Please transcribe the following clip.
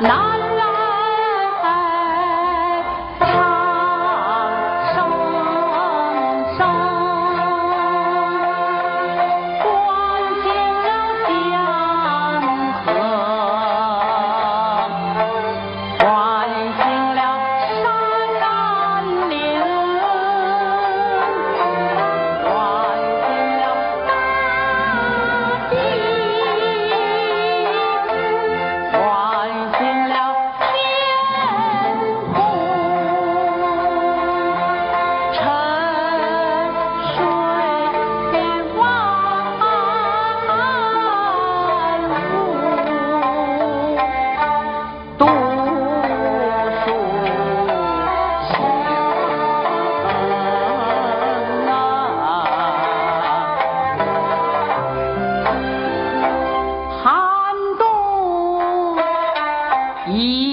நான் He